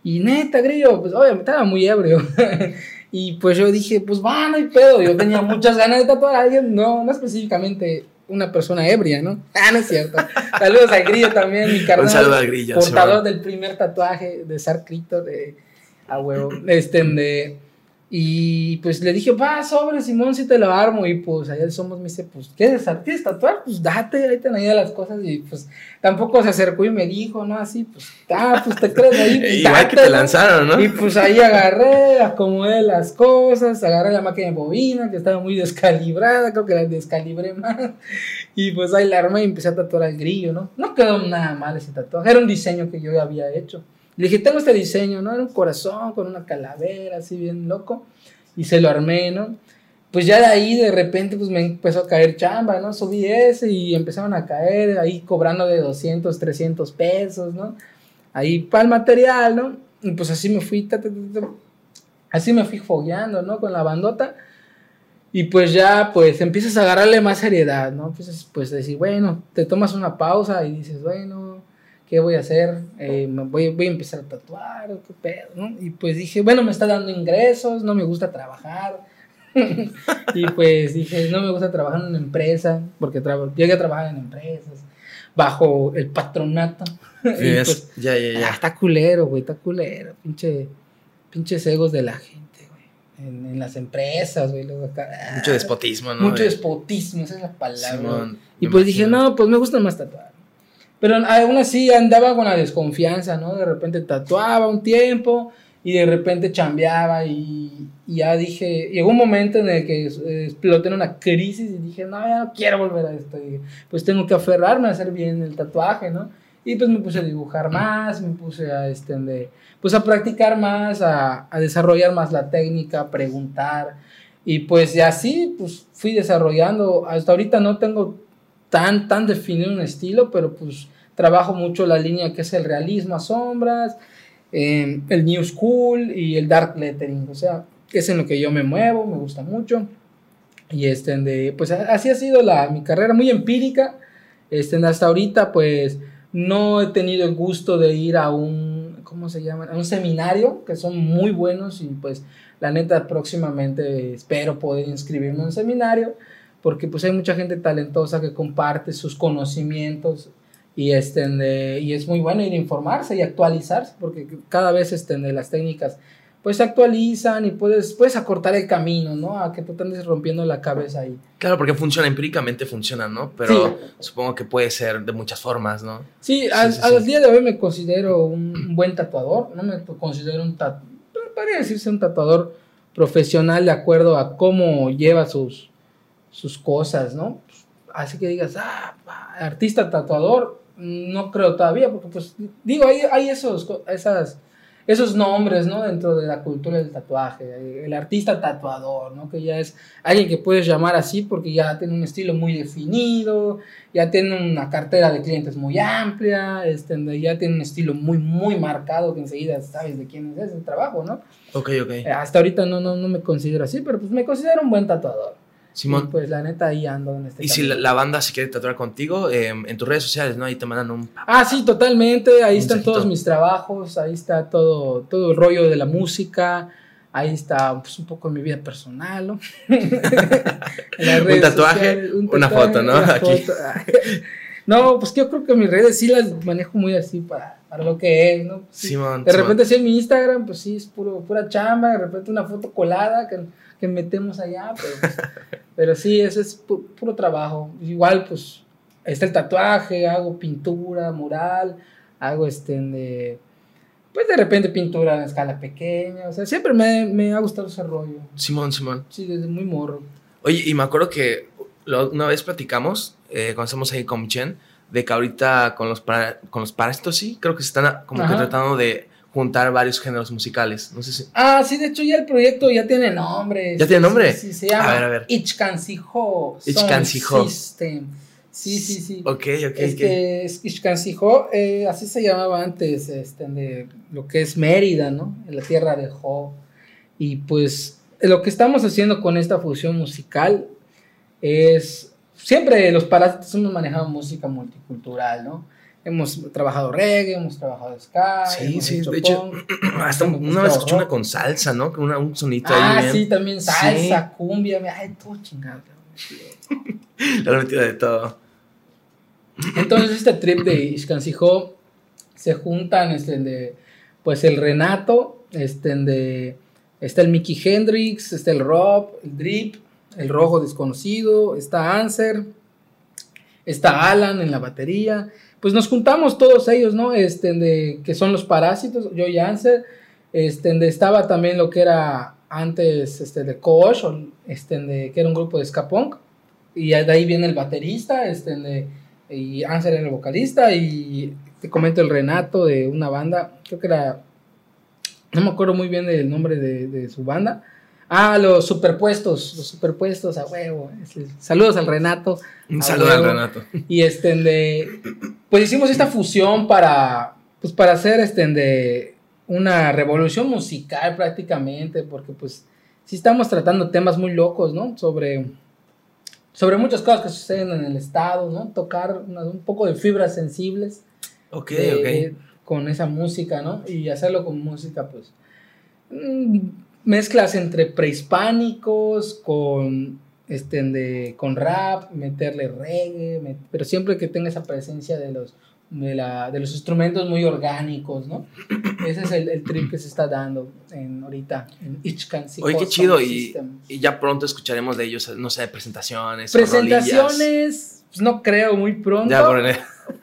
B: Y neta, Grillo, pues obviamente estaba muy ebrio. <laughs> Y pues yo dije, pues va, no hay pedo. Yo tenía muchas ganas de tatuar a alguien, no, no específicamente una persona ebria, ¿no? <laughs> Ah, no es cierto. Saludos al Grillo también, mi carnal. Un
A: saludo al Grillo.
B: Portador del primer tatuaje de Sarcrito, de a huevo. Este, de y pues le dije, va, sobre Simón, si te lo armo. Y pues allá somos, me dice, pues, ¿quieres, ¿quieres tatuar? Pues date, ahí te han ido las cosas. Y pues tampoco se acercó y me dijo, ¿no? Así, pues, ah, pues te crees ahí. <laughs> Pues,
A: Igual que te lanzaron, ¿no?
B: Y pues ahí agarré, acomodé las cosas, agarré la máquina de bobina que estaba muy descalibrada, creo que la descalibré más. Y pues ahí la armé y empecé a tatuar al grillo, ¿no? No quedó nada mal ese tatuaje, era un diseño que yo había hecho. Le dije, tengo este diseño, ¿no? Era un corazón con una calavera, así bien loco. Y se lo armé, ¿no? Pues ya de ahí de repente pues me empezó a caer chamba, ¿no? Subí ese y empezaron a caer ahí cobrando de 200, 300 pesos, ¿no? Ahí para el material, ¿no? Y pues así me fui, así me fui fogueando, ¿no? Con la bandota. Y pues ya, pues empiezas a agarrarle más seriedad, ¿no? Pues, pues decir, bueno, te tomas una pausa y dices, bueno, ¿qué voy a hacer? Eh, voy, voy, a empezar a tatuar, ¿qué pedo? ¿no? Y pues dije, bueno, me está dando ingresos, no me gusta trabajar. <laughs> y pues dije, no me gusta trabajar en una empresa, porque llegué a trabajar en empresas. bajo el patronato.
A: Sí,
B: pues,
A: ya, ya,
B: ah,
A: ya.
B: está culero, güey, está culero. Pinche, pinches egos de la gente, güey. En, en las empresas, güey. luego acá, ah,
A: Mucho despotismo, ¿no?
B: Mucho
A: De-
B: despotismo, esa es la palabra.
A: Simón,
B: y pues dije, no, pues me gusta más tatuar. Pero aún así andaba con la desconfianza, ¿no? De repente tatuaba un tiempo y de repente chambeaba y, y ya dije, llegó un momento en el que exploté en una crisis y dije, no, ya no quiero volver a esto. Y pues tengo que aferrarme a hacer bien el tatuaje, ¿no? Y pues me puse a dibujar más, me puse a, este, pues a practicar más, a, a desarrollar más la técnica, a preguntar. Y pues ya así, pues fui desarrollando. Hasta ahorita no tengo tan, tan definido un estilo, pero pues trabajo mucho la línea que es el realismo a sombras, eh, el new school y el dark lettering. O sea, es en lo que yo me muevo, me gusta mucho. Y este, de, pues a- así ha sido la, mi carrera, muy empírica. Este, hasta ahorita, pues no he tenido el gusto de ir a un, ¿cómo se llama? A un seminario, que son muy buenos y pues la neta próximamente espero poder inscribirme en un seminario, porque pues hay mucha gente talentosa que comparte sus conocimientos y, este, de- y es muy bueno ir a informarse y actualizarse, porque cada vez este, de las técnicas pues se actualizan y puedes, puedes acortar el camino, ¿no? A que tú te andes rompiendo la cabeza ahí.
A: Claro, porque funciona, empíricamente funciona, ¿no? Pero supongo que puede ser de muchas formas, ¿no?
B: Sí, al,
A: sí,
B: al
A: sí.
B: día de hoy me considero un, buen tatuador, no me considero un tatuador, podría decirse un tatuador profesional de acuerdo a cómo lleva sus, sus cosas, ¿no? Así que digas, ah, artista tatuador, no creo todavía, porque pues digo, hay, hay esos, esas, esos nombres, ¿no? Dentro de la cultura del tatuaje, el artista tatuador, ¿no? Que ya es alguien que puedes llamar así porque ya tiene un estilo muy definido, ya tiene una cartera de clientes muy amplia, este, ya tiene un estilo muy, muy marcado que enseguida sabes de quién es ese trabajo, ¿no?
A: Ok, ok.
B: Hasta ahorita no, no, no me considero así, pero pues me considero un buen tatuador. Y
A: Simón,
B: pues la neta ahí ando en este
A: y si la, banda se quiere tatuar contigo, eh, en tus redes sociales, ¿no? Ahí te mandan un...
B: Ah, sí, totalmente. Ahí están
A: Mensajito.
B: todos mis trabajos, ahí está todo, todo el rollo de la música, ahí está pues, un poco mi vida personal, ¿no? <laughs>
A: Un tatuaje,
B: sociales, un
A: una
B: tatuaje,
A: foto, ¿no?
B: una
A: Aquí.
B: foto. <laughs> No, pues que yo creo que mis redes sí las manejo muy así para, para lo que es, ¿no? Sí.
A: Simón.
B: De
A: Simón.
B: repente sí en mi Instagram, pues sí, es puro, pura chamba, de repente una foto colada que, que metemos allá, pero, <laughs> pero sí, eso es pu- puro trabajo. Igual, pues, está el tatuaje, hago pintura, mural, hago este de, pues de repente pintura en escala pequeña, o sea, siempre me, me ha gustado ese rollo,
A: Simón, Simón.
B: sí, desde muy morro.
A: Oye, y me acuerdo que lo- una vez platicamos, eh, cuando estamos ahí con Chen, de que ahorita con los, para- con los parásitos, sí, creo que se están a- como que tratando de juntar varios géneros musicales. No sé si...
B: Ah, sí, de hecho ya el proyecto ya tiene nombre.
A: ¿Ya tiene nombre?
B: Sí, sí, se llama
A: A ver, a ver.
B: Ichkansiho
A: Ichkansiho.
B: System. Sí, sí, sí.
A: Ok, ok, ok.
B: Este es Ichkansiho, eh, así se llamaba antes, este, de lo que es Mérida, ¿no? En la tierra de Jo. Y pues lo que estamos haciendo con esta fusión musical es, siempre los parásitos hemos manejado música multicultural, ¿no? Hemos trabajado reggae, hemos trabajado ska,
A: Sí,
B: hemos
A: sí,
B: hecho
A: de hecho, <clears throat> Hasta una vez escuché una con salsa, ¿no? Con una- un sonito
B: Ah,
A: ahí bien.
B: sí, también salsa,
A: Sí.
B: cumbia, me- ay, todo chingado.
A: Le han metido de todo.
B: Entonces este trip de Iscansijo se juntan este de pues el Renato, este de está el Mickey Hendrix, está el Rob, el Drip, el Rojo Desconocido, está Anser, está Alan en la batería. Pues nos juntamos todos ellos, ¿no? Este de que son los parásitos, yo y Anser, este de estaba también lo que era antes este de Kosh, este de que era un grupo de ska punk y de ahí viene el baterista, este y Ansel era el vocalista y te comento el Renato de una banda, creo que era, no me acuerdo muy bien del nombre de su banda. Ah, los superpuestos, los superpuestos a huevo. Ese- Saludos al Renato.
A: Un saludo al. Renato.
B: Y este de, pues hicimos esta fusión para, pues para hacer este de una revolución musical prácticamente, porque pues sí estamos tratando temas muy locos, ¿no? Sobre, sobre muchas cosas que suceden en el estado, ¿no? Tocar una- un poco de fibras sensibles
A: Ok,
B: de-
A: ok.
B: con esa música, ¿no? Y hacerlo con música, pues, mm, mezclas entre prehispánicos, con este, de, con rap, meterle reggae, pero siempre que tenga esa presencia de los, de, la, de los instrumentos muy orgánicos, ¿no? <clears throat> Ese es el, el, trip que se está dando en, ahorita en Ichkan.
A: Oye, qué chido, y, y, ya pronto escucharemos de ellos, no sé, presentaciones.
B: Presentaciones, pues no creo, muy pronto. Ya, por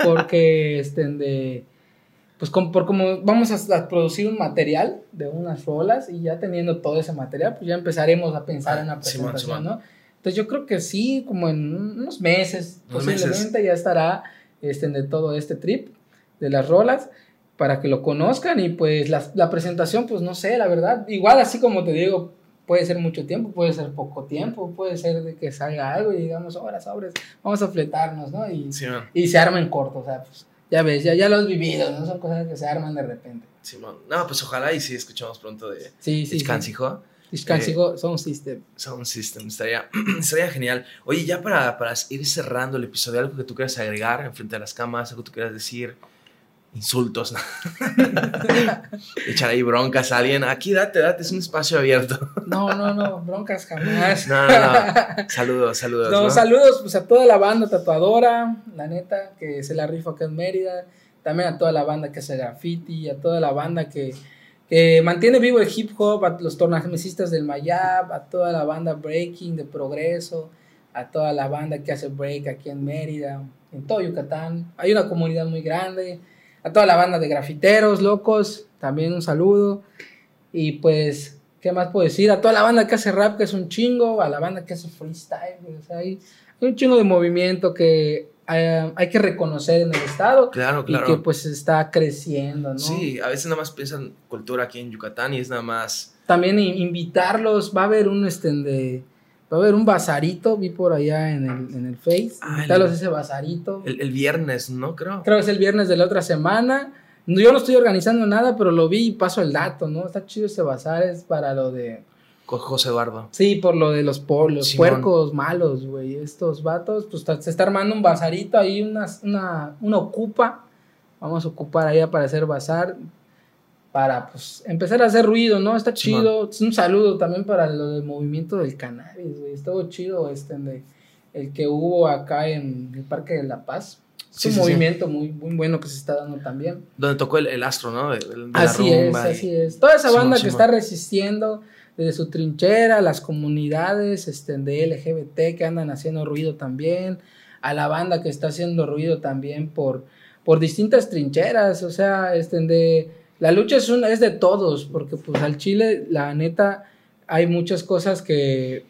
B: porque, este, de pues como, por como vamos a, producir un material de unas rolas y ya teniendo todo ese material, pues ya empezaremos a pensar en una presentación, ¿no? Entonces yo creo que sí, como en unos meses, posiblemente ya estará este, de todo este trip de las rolas para que lo conozcan y pues la, la presentación, pues no sé, la verdad, igual así como te digo, puede ser mucho tiempo, puede ser poco tiempo, puede ser de que salga algo y digamos, ahora sobres, vamos a fletarnos, ¿no? Y, y se arma en corto, o sea, pues ya ves, ya, ya lo has vivido, ¿no? Son cosas que se arman de repente.
A: Simón. No, pues ojalá y sí escuchamos pronto de
B: sí, sí,
A: Iskansijo.
B: Iskansijo, eh, Sound System.
A: Sound System, estaría, <clears throat> estaría genial. Oye, ya para, para ir cerrando el episodio, algo que tú quieras agregar en frente a las camas, algo que tú quieras decir insultos, <laughs> echar ahí broncas a alguien. Aquí date, date, es un espacio abierto.
B: no, no, no, broncas jamás.
A: no, no, no. Saludos, saludos.
B: No, saludos pues a toda la banda tatuadora, la neta, que se la rifa acá en Mérida. También a toda la banda que hace graffiti, a toda la banda que, que mantiene vivo el hip hop, a los tornamesistas del Mayab, a toda la banda breaking de progreso, a toda la banda que hace break aquí en Mérida, en todo Yucatán. Hay una comunidad muy grande a toda la banda de grafiteros, locos, también un saludo. Y pues, ¿qué más puedo decir? A toda la banda que hace rap, que es un chingo, a la banda que hace freestyle, hay, un chingo de movimiento que eh, hay, que reconocer en el estado.
A: Claro, claro.
B: Y que pues está creciendo, ¿no?
A: Sí, a veces nada más piensan cultura aquí en Yucatán y es nada más...
B: También invitarlos, va a haber un este de Va a haber un bazarito, vi por allá en el, en el Face. Ah, ese bazarito.
A: El, el, viernes, ¿no? Creo.
B: Creo que es el viernes de la otra semana. Yo no estoy organizando nada, pero lo vi y paso el dato, ¿no? Está chido ese bazar, es para lo de...
A: Con José Eduardo.
B: Sí, por lo de los, polos, puercos malos, güey. Estos vatos, pues se está armando un bazarito ahí, una, una, una ocupa. Vamos a ocupar ahí para hacer bazar para pues empezar a hacer ruido, ¿no? Está chido. Es un saludo también para lo del movimiento del cannabis, güey. Estuvo chido este el que hubo acá en el Parque de la Paz. Es un movimiento Muy, muy bueno que se está dando también.
A: Donde tocó el, astro, ¿no?
B: así es, así es. Toda esa banda que está resistiendo desde su trinchera, las comunidades este, de LGBT que andan haciendo ruido también, a la banda que está haciendo ruido también por, por distintas trincheras, o sea, este, de la lucha es, una, es de todos, porque pues al Chile, la neta, hay muchas cosas que,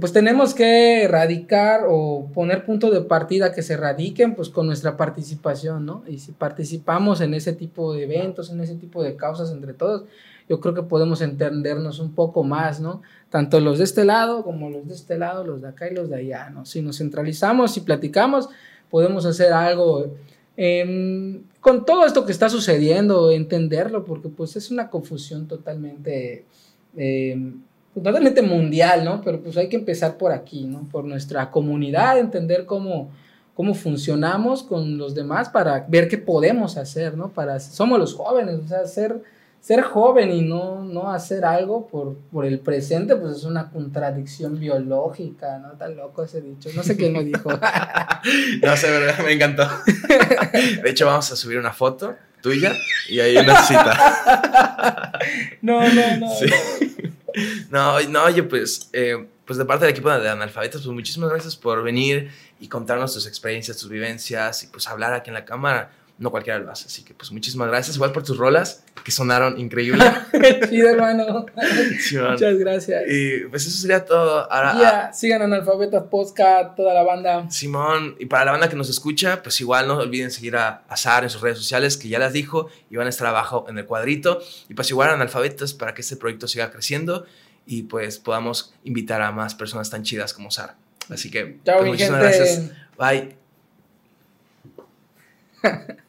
B: pues tenemos que erradicar o poner punto de partida que se radiquen pues con nuestra participación, ¿no? Y si participamos en ese tipo de eventos, en ese tipo de causas entre todos, yo creo que podemos entendernos un poco más, ¿no? Tanto los de este lado como los de este lado, los de acá y los de allá, ¿no? Si nos centralizamos y platicamos, podemos hacer algo Em, con todo esto que está sucediendo, entenderlo, porque pues es una confusión totalmente, em, totalmente mundial, ¿no? Pero pues hay que empezar por aquí, ¿no? Por nuestra comunidad, entender cómo, cómo funcionamos con los demás para ver qué podemos hacer, ¿no? Para, somos los jóvenes, o sea, ser ser joven y no, no hacer algo por, por el presente, pues es una contradicción biológica, ¿no? Tan loco ese dicho. No sé quién lo dijo. <laughs>
A: no sé, me encantó. De hecho, vamos a subir una foto tuya y ahí una cita. <laughs>
B: no, no, no.
A: No, no, oye, pues, eh, pues de parte del equipo de analfabetas, pues muchísimas gracias por venir y contarnos tus experiencias, tus vivencias y pues hablar aquí en la cámara no cualquiera lo hace. Así que pues muchísimas gracias. Igual por tus rolas, que sonaron increíble. <laughs>
B: Chido, hermano. Muchas gracias.
A: Y pues eso sería todo. Ahora,
B: ya, sigan Analfabetas Podcast, toda la banda.
A: Simón, y para la banda que nos escucha, pues igual no olviden seguir a Azar en sus redes sociales, que ya las dijo, y van a estar abajo en el cuadrito. Y pues igual Analfabetas para que este proyecto siga creciendo y pues podamos invitar a más personas tan chidas como Sara. Así que
B: Chao, pues, muchísimas gracias.
A: Bye. <laughs>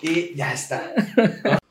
A: y ya está. <laughs>